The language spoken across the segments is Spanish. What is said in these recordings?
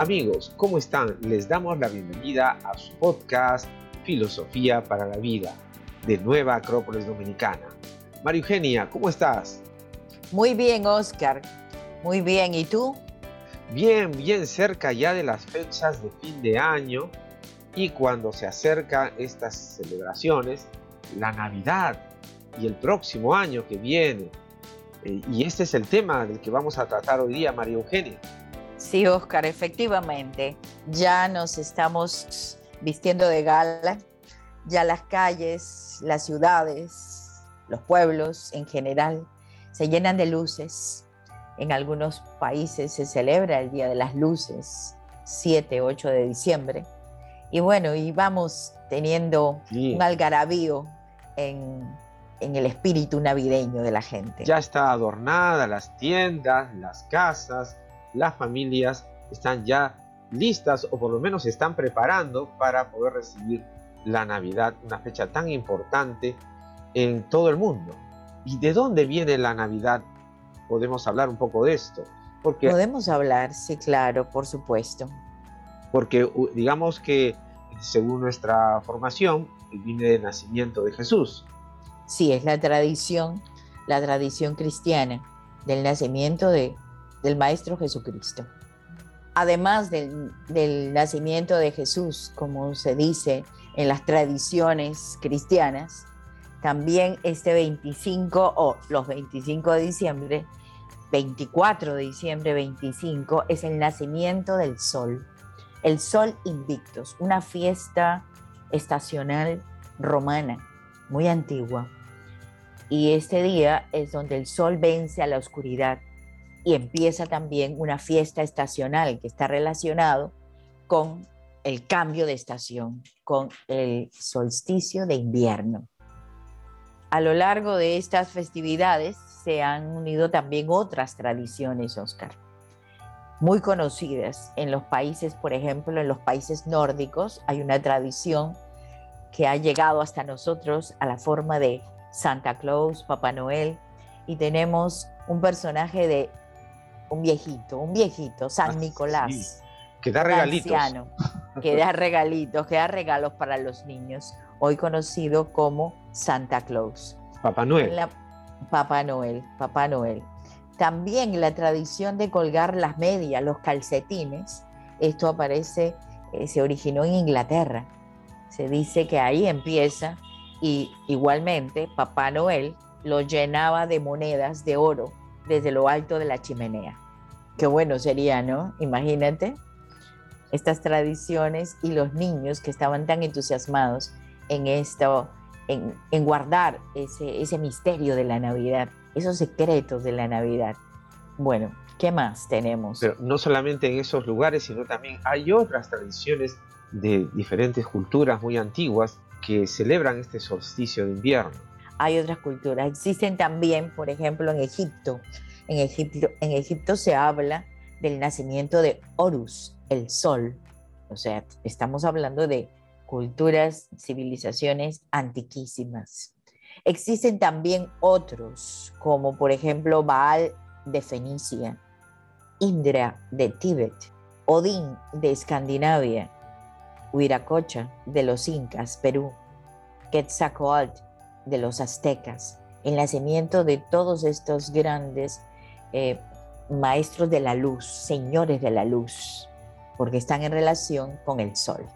Amigos, ¿cómo están? Les damos la bienvenida a su podcast Filosofía para la Vida de Nueva Acrópolis Dominicana. María Eugenia, ¿cómo estás? Muy bien, Oscar. Muy bien, ¿y tú? Bien, bien cerca ya de las fechas de fin de año y cuando se acercan estas celebraciones, la Navidad y el próximo año que viene. Eh, y este es el tema del que vamos a tratar hoy día, María Eugenia. Sí, Oscar, efectivamente, ya nos estamos vistiendo de gala, ya las calles, las ciudades, los pueblos en general se llenan de luces. En algunos países se celebra el Día de las Luces, 7, 8 de diciembre. Y bueno, y vamos teniendo un algarabío en, en el espíritu navideño de la gente. Ya está adornada las tiendas, las casas, las familias están ya listas o por lo menos se están preparando para poder recibir la Navidad, una fecha tan importante en todo el mundo. ¿Y de dónde viene la Navidad? Podemos hablar un poco de esto. Porque, Podemos hablar, sí, claro, por supuesto. Porque digamos que según nuestra formación, viene del nacimiento de Jesús. Sí, es la tradición, la tradición cristiana del nacimiento de del Maestro Jesucristo. Además del, nacimiento de Jesús, como se dice en las tradiciones cristianas, también este 25 o los 25 de diciembre, 24 de diciembre 25, es el nacimiento del sol. El sol invictus, una fiesta estacional romana muy antigua. Y este día es donde el sol vence a la oscuridad y empieza también una fiesta estacional que está relacionado con el cambio de estación, con el solsticio de invierno. A lo largo de estas festividades se han unido también otras tradiciones, Oscar, muy conocidas en los países, por ejemplo, en los países nórdicos hay una tradición que ha llegado hasta nosotros a la forma de Santa Claus, Papá Noel, y tenemos un personaje de un viejito, un viejito, San Nicolás. que da regalitos. que da regalitos, que da regalos para los niños, hoy conocido como Santa Claus. Papá Noel. Papá Noel, Papá Noel. También la tradición de colgar las medias, los calcetines, esto aparece, eh, se originó en Inglaterra. Se dice que ahí empieza y igualmente Papá Noel lo llenaba de monedas de oro desde lo alto de la chimenea. Qué bueno sería, ¿no? Imagínate estas tradiciones y los niños que estaban tan entusiasmados en esto, en, guardar ese, ese misterio de la Navidad, esos secretos de la Navidad. Bueno, ¿qué más tenemos? Pero no solamente en esos lugares, sino también hay otras tradiciones de diferentes culturas muy antiguas que celebran este solsticio de invierno hay otras culturas. Existen también, por ejemplo, en Egipto. En Egipto, en Egipto se habla del nacimiento de Horus, el sol. O sea, estamos hablando de culturas, civilizaciones antiquísimas. Existen también otros, como por ejemplo Baal de Fenicia, Indra de Tíbet, Odín de Escandinavia, Huiracocha de los Incas, Perú, Quetzalcoatl de los aztecas, el nacimiento de todos estos grandes eh, maestros de la luz, señores de la luz, porque están en relación con el sol.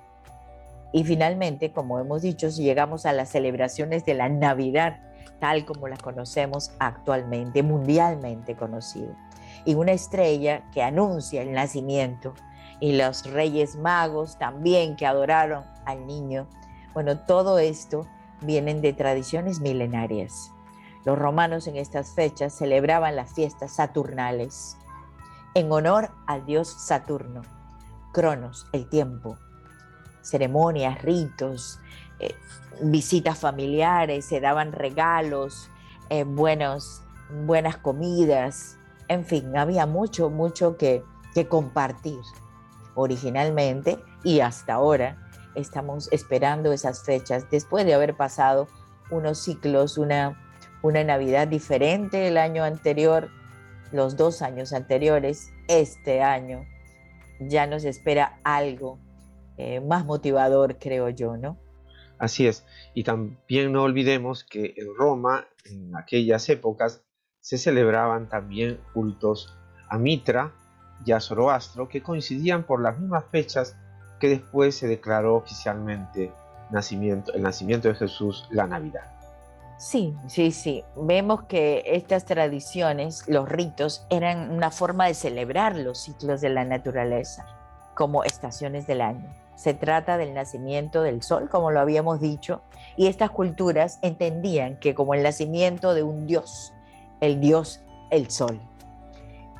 Y finalmente, como hemos dicho, llegamos a las celebraciones de la Navidad, tal como las conocemos actualmente, mundialmente conocida. Y una estrella que anuncia el nacimiento, y los reyes magos también que adoraron al niño. Bueno, todo esto vienen de tradiciones milenarias. Los romanos en estas fechas celebraban las fiestas saturnales en honor al dios Saturno, Cronos, el tiempo. Ceremonias, ritos, eh, visitas familiares, se daban regalos, eh, buenos, buenas comidas, en fin, había mucho, mucho que, que compartir originalmente y hasta ahora estamos esperando esas fechas después de haber pasado unos ciclos, una, una Navidad diferente el año anterior, los dos años anteriores, este año ya nos espera algo eh, más motivador, creo yo, ¿no? Así es. Y también no olvidemos que en Roma, en aquellas épocas, se celebraban también cultos a Mitra y a Zoroastro que coincidían por las mismas fechas que después se declaró oficialmente nacimiento, el nacimiento de Jesús, la Navidad. Sí, sí, sí. Vemos que estas tradiciones, los ritos, eran una forma de celebrar los ciclos de la naturaleza como estaciones del año. Se trata del nacimiento del sol, como lo habíamos dicho, y estas culturas entendían que como el nacimiento de un dios, el dios, el sol,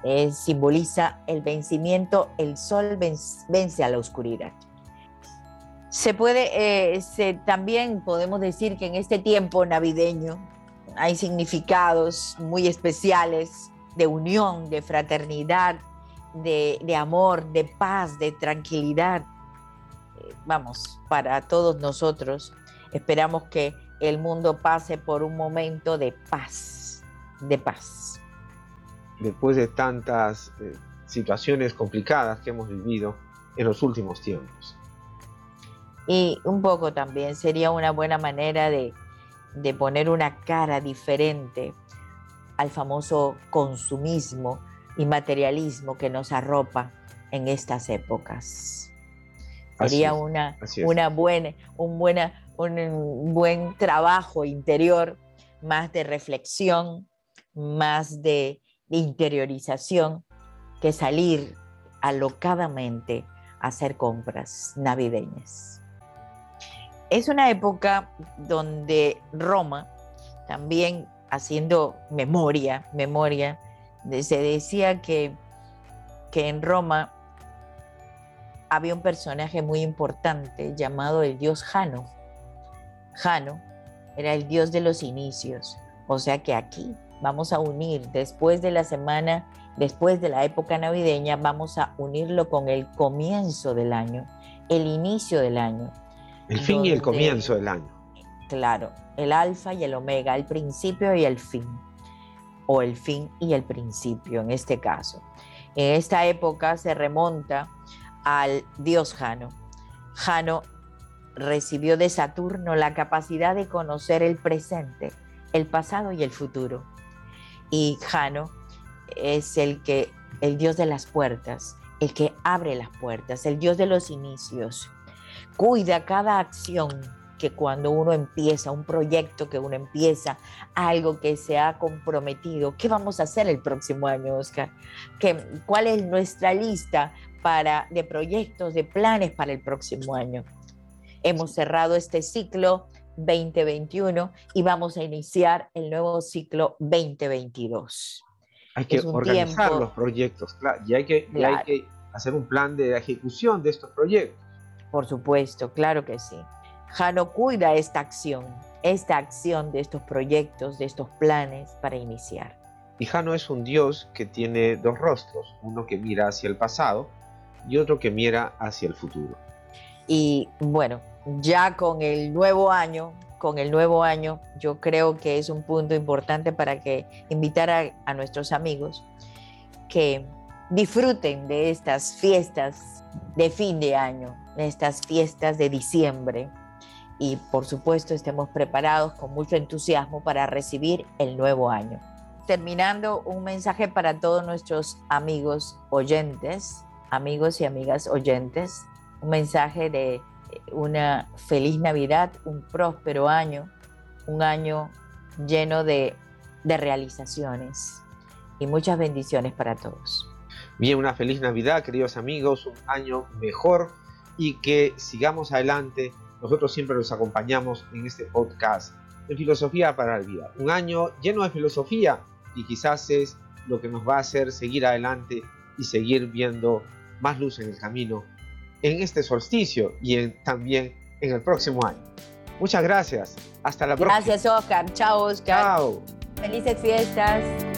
eh, simboliza el vencimiento, el sol vence, a la oscuridad. Se puede, eh, también podemos decir que en este tiempo navideño hay significados muy especiales de unión, de fraternidad, de, amor, de paz, de tranquilidad. Eh, vamos, para todos nosotros, esperamos que el mundo pase por un momento de paz, de paz. Después de tantas eh, situaciones complicadas que hemos vivido en los últimos tiempos. Y un poco también sería una buena manera de, de poner una cara diferente al famoso consumismo y materialismo que nos arropa en estas épocas. Sería una, una buena, un, buena, un buen trabajo interior, más de reflexión, más de, interiorización, que salir alocadamente a hacer compras navideñas. Es una época donde Roma, también haciendo memoria, memoria, se decía que, que en Roma había un personaje muy importante llamado el dios Jano. Jano era el dios de los inicios, o sea que aquí vamos a unir después de la semana, después de la época navideña, vamos a unirlo con el comienzo del año, el inicio del año. El fin y el comienzo del año. Claro, el alfa y el omega, el principio y el fin o el fin y el principio en este caso. En esta época se remonta al dios Jano. Jano recibió de Saturno la capacidad de conocer el presente, el pasado y el futuro. Y Jano es el que el dios de las puertas, el que abre las puertas, el dios de los inicios. Cuida cada acción que cuando uno empieza un proyecto, que uno empieza algo que se ha comprometido, ¿qué vamos a hacer el próximo año, Oscar? ¿Qué, ¿Cuál es nuestra lista para, de proyectos, de planes para el próximo año? Hemos cerrado este ciclo 2021 y vamos a iniciar el nuevo ciclo 2022. Hay que organizar los proyectos, y hay que, y hay que hacer un plan de ejecución de estos proyectos. Por supuesto, claro que sí. Jano cuida esta acción, esta acción de estos proyectos, de estos planes para iniciar. Y Jano es un dios que tiene dos rostros, uno que mira hacia el pasado y otro que mira hacia el futuro. Y bueno, ya con el nuevo año, con el nuevo año, yo creo que es un punto importante para que invitar a, a nuestros amigos que disfruten de estas fiestas de fin de año, de estas fiestas de diciembre, y por supuesto estemos preparados con mucho entusiasmo para recibir el nuevo año. Terminando, un mensaje para todos nuestros amigos oyentes, amigos y amigas oyentes, un mensaje de una feliz Navidad, un próspero año, un año lleno de, de realizaciones y muchas bendiciones para todos. Bien, una feliz Navidad, queridos amigos, un año mejor y que sigamos adelante nosotros siempre los acompañamos en este podcast de Filosofía para la Vida. Un año lleno de filosofía y quizás es lo que nos va a hacer seguir adelante y seguir viendo más luz en el camino en este solsticio y también en el próximo año. Muchas gracias. Hasta la próxima. Gracias, Oscar. Chao, Oscar. Chao. Felices fiestas.